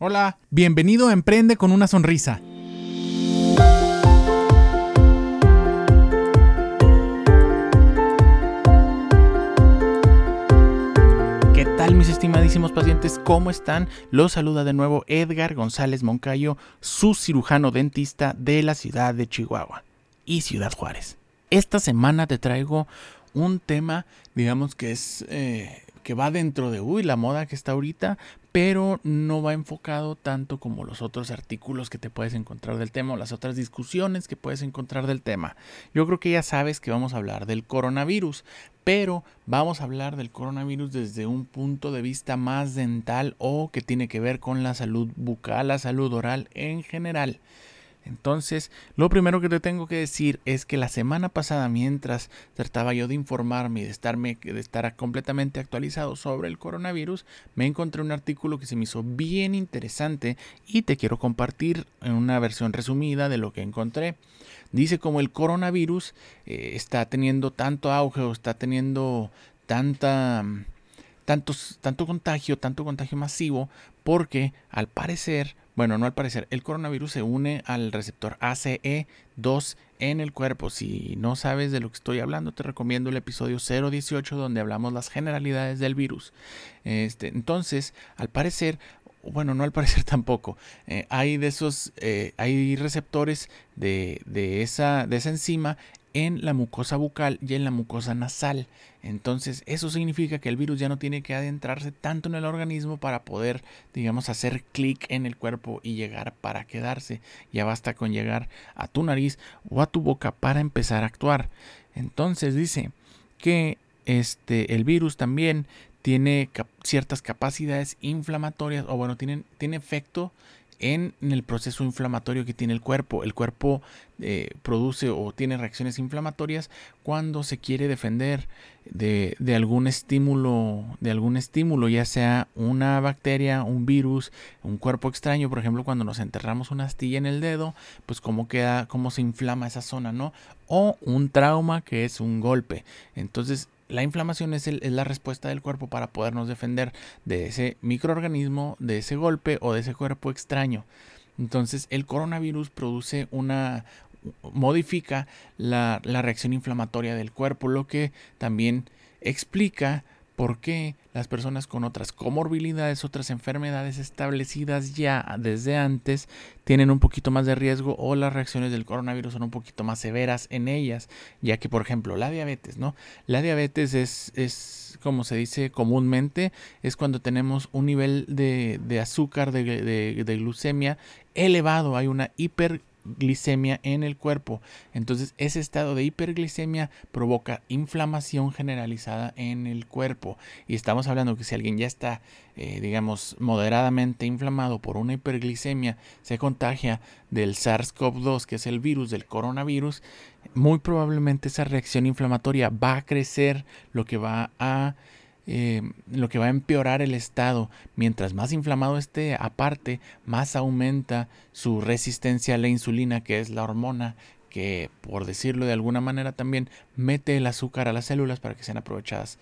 Hola, bienvenido a Emprende con una sonrisa. ¿Qué tal mis estimadísimos pacientes? ¿Cómo están? Los saluda de nuevo Edgar González Moncayo, su cirujano dentista de la ciudad de Chihuahua y Ciudad Juárez. Esta semana te traigo un tema, digamos que es eh, que va dentro de, uy, la moda que está ahorita, pero no va enfocado tanto como los otros artículos que te puedes encontrar del tema o las otras discusiones que puedes encontrar del tema. Yo creo que ya sabes que vamos a hablar del coronavirus, pero vamos a hablar del coronavirus desde un punto de vista más dental o que tiene que ver con la salud bucal, la salud oral en general. Entonces, lo primero que te tengo que decir es que la semana pasada, mientras trataba yo de informarme y de, estar completamente actualizado sobre el coronavirus, me encontré un artículo que se me hizo bien interesante y te quiero compartir en una versión resumida de lo que encontré. Dice como el coronavirus eh, está teniendo tanto auge o está teniendo tanta... Tantos, tanto contagio, tanto contagio masivo, porque al parecer bueno, no al parecer, el coronavirus se une al receptor ACE2 en el cuerpo. Si no sabes de lo que estoy hablando, te recomiendo el episodio 018 donde hablamos las generalidades del virus. Este, entonces, al parecer, bueno, no al parecer tampoco. Eh, hay de esos, eh, hay receptores de, de, esa, de esa enzima en la mucosa bucal y en la mucosa nasal. Entonces, eso significa que el virus ya no tiene que adentrarse tanto en el organismo para poder, digamos, hacer clic en el cuerpo y llegar para quedarse. Ya basta con llegar a tu nariz o a tu boca para empezar a actuar. Entonces dice que este el virus también tiene ciertas capacidades inflamatorias o bueno, tiene, tiene efecto en, el proceso inflamatorio que tiene el cuerpo. El cuerpo eh, produce o tiene reacciones inflamatorias cuando se quiere defender de, algún estímulo, de algún estímulo, ya sea una bacteria, un virus, un cuerpo extraño, por ejemplo, cuando nos enterramos una astilla en el dedo, pues cómo queda, cómo se inflama esa zona, ¿no? O un trauma que es un golpe. Entonces, la inflamación es, la respuesta del cuerpo para podernos defender de ese microorganismo, de ese golpe o de ese cuerpo extraño. Entonces el coronavirus produce una, modifica la, la reacción inflamatoria del cuerpo, lo que también explica por qué las personas con otras comorbilidades, otras enfermedades establecidas ya desde antes, tienen un poquito más de riesgo o las reacciones del coronavirus son un poquito más severas en ellas, ya que por ejemplo la diabetes, ¿no? La diabetes es, es como se dice comúnmente, es cuando tenemos un nivel de, de azúcar, de, de, glucemia elevado, hay una hiper glicemia en el cuerpo. Entonces ese estado de hiperglicemia provoca inflamación generalizada en el cuerpo. Y estamos hablando que si alguien ya está, eh, digamos, moderadamente inflamado por una hiperglicemia, se contagia del SARS-CoV-2, que es el virus del coronavirus, muy probablemente esa reacción inflamatoria va a crecer, lo que va a eh, lo que va a empeorar el estado. Mientras más inflamado esté, aparte, más aumenta su resistencia a la insulina, que es la hormona que, por decirlo de alguna manera, también mete el azúcar a las células para que sean aprovechadas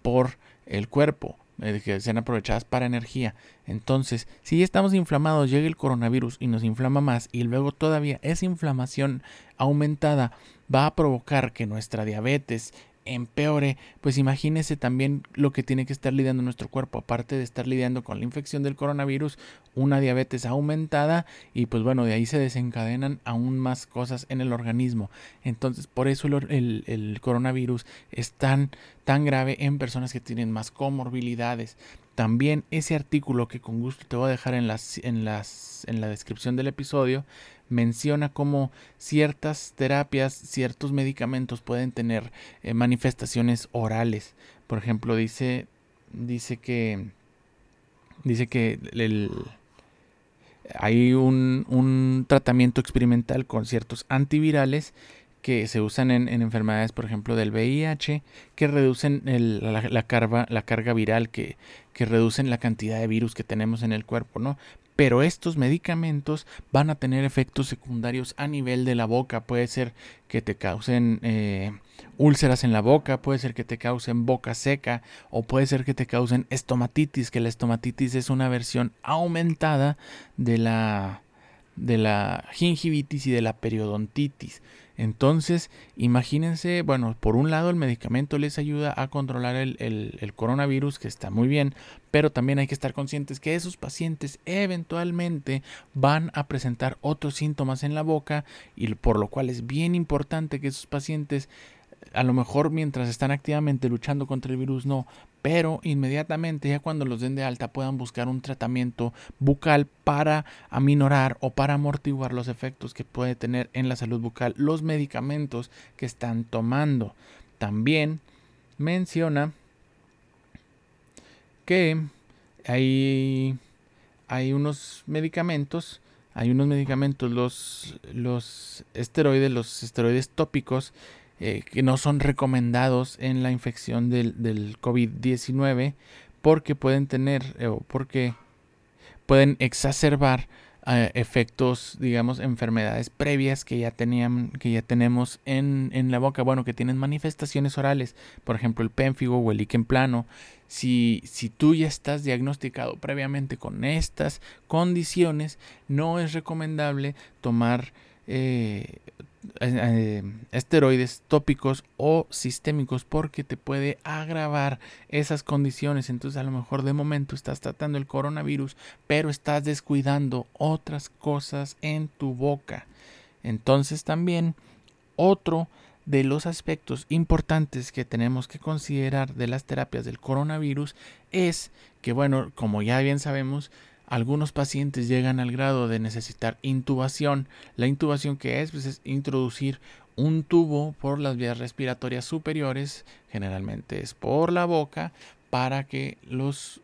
por el cuerpo, eh, que sean aprovechadas para energía. Entonces, si estamos inflamados, llega el coronavirus y nos inflama más, y luego todavía esa inflamación aumentada va a provocar que nuestra diabetes empeore, pues imagínese también lo que tiene que estar lidiando nuestro cuerpo, aparte de estar lidiando con la infección del coronavirus, una diabetes aumentada y pues bueno, de ahí se desencadenan aún más cosas en el organismo. Entonces, por eso el, el coronavirus es tan, tan grave en personas que tienen más comorbilidades. También ese artículo que con gusto te voy a dejar en, las, en, las, en la descripción del episodio menciona cómo ciertas terapias, ciertos medicamentos pueden tener eh, manifestaciones orales. Por ejemplo, dice, dice que, dice que hay un, un, tratamiento experimental con ciertos antivirales que se usan en, enfermedades, por ejemplo, del VIH, que reducen la, carga, viral, que, que reducen la cantidad de virus que tenemos en el cuerpo, ¿no? pero estos medicamentos van a tener efectos secundarios a nivel de la boca. Puede ser que te causen eh, úlceras en la boca, puede ser que te causen boca seca o puede ser que te causen estomatitis, que la estomatitis es una versión aumentada de la de la gingivitis y de la periodontitis. Entonces, imagínense, bueno, por un lado el medicamento les ayuda a controlar el, coronavirus, que está muy bien, pero también hay que estar conscientes que esos pacientes eventualmente van a presentar otros síntomas en la boca y por lo cual es bien importante que esos pacientes a lo mejor mientras están activamente luchando contra el virus no, pero inmediatamente ya cuando los den de alta puedan buscar un tratamiento bucal para aminorar o para amortiguar los efectos que puede tener en la salud bucal los medicamentos que están tomando. También menciona que hay, hay unos medicamentos, hay unos medicamentos, los, los esteroides, los esteroides tópicos, eh, que no son recomendados en la infección del, del COVID-19 porque pueden tener eh, o porque pueden exacerbar eh, efectos, digamos, enfermedades previas que ya tenían, que ya tenemos en, en, la boca, bueno, que tienen manifestaciones orales, por ejemplo, el pénfigo o el líquen plano. Si, si tú ya estás diagnosticado previamente con estas condiciones, no es recomendable tomar eh, esteroides tópicos o sistémicos porque te puede agravar esas condiciones. Entonces a lo mejor de momento estás tratando el coronavirus, pero estás descuidando otras cosas en tu boca. Entonces también otro de los aspectos importantes que tenemos que considerar de las terapias del coronavirus es que, bueno, como ya bien sabemos, algunos pacientes llegan al grado de necesitar intubación. La intubación que es, pues, es introducir un tubo por las vías respiratorias superiores, generalmente es por la boca, para que los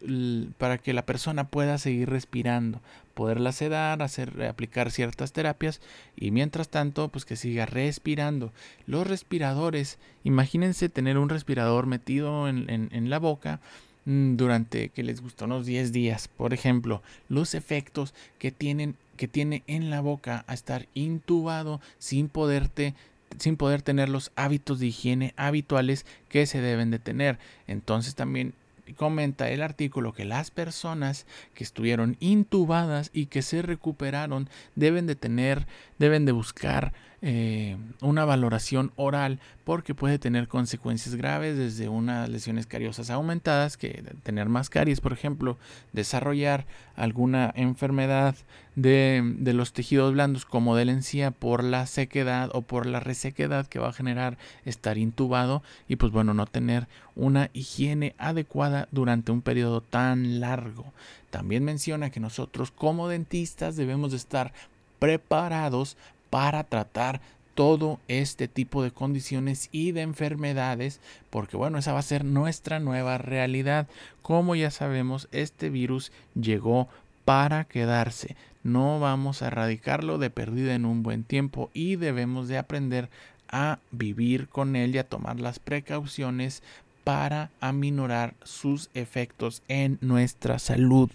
para que la persona pueda seguir respirando, poderla sedar, hacer aplicar ciertas terapias y mientras tanto, pues que siga respirando. Los respiradores, imagínense tener un respirador metido en, la boca durante que les gustó unos 10 días. Por ejemplo, los efectos que tienen que tiene en la boca a estar intubado sin poderte sin poder tener los hábitos de higiene habituales que se deben de tener. Entonces también comenta el artículo que las personas que estuvieron intubadas y que se recuperaron deben de tener, deben de buscar eh, una valoración oral porque puede tener consecuencias graves desde unas lesiones cariosas aumentadas, que tener más caries, por ejemplo, desarrollar alguna enfermedad de, los tejidos blandos como de encía por la sequedad o por la resequedad que va a generar estar intubado y pues bueno, no tener una higiene adecuada durante un periodo tan largo. También menciona que nosotros como dentistas debemos de estar preparados para tratar todo este tipo de condiciones y de enfermedades, porque bueno, esa va a ser nuestra nueva realidad. Como ya sabemos, este virus llegó para quedarse. No vamos a erradicarlo de perdida en un buen tiempo y debemos de aprender a vivir con él y a tomar las precauciones para aminorar sus efectos en nuestra salud.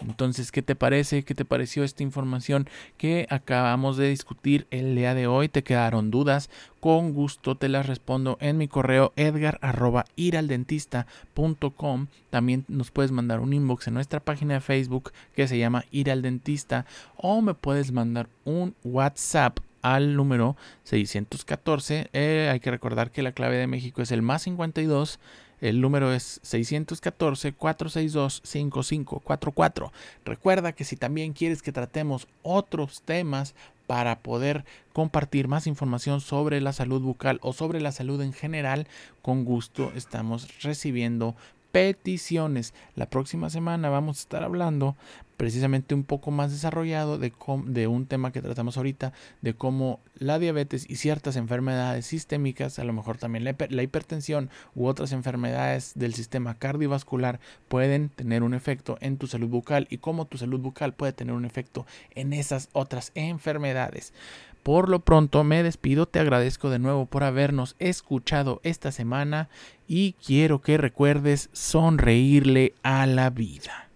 Entonces, ¿qué te parece? ¿Qué te pareció esta información que acabamos de discutir el día de hoy? ¿Te quedaron dudas? Con gusto te las respondo en mi correo edgar.iraldentista.com. También nos puedes mandar un inbox en nuestra página de Facebook que se llama Ir al Dentista o me puedes mandar un WhatsApp al número 614. Eh, hay que recordar que la clave de México es el más 52. El número es 614-462-5544. Recuerda que si también quieres que tratemos otros temas para poder compartir más información sobre la salud bucal o sobre la salud en general, con gusto estamos recibiendo peticiones. La próxima semana vamos a estar hablando precisamente un poco más desarrollado de, un tema que tratamos ahorita, de cómo la diabetes y ciertas enfermedades sistémicas, a lo mejor también la, hipertensión u otras enfermedades del sistema cardiovascular pueden tener un efecto en tu salud bucal y cómo tu salud bucal puede tener un efecto en esas otras enfermedades. Por lo pronto me despido, te agradezco de nuevo por habernos escuchado esta semana y quiero que recuerdes sonreírle a la vida.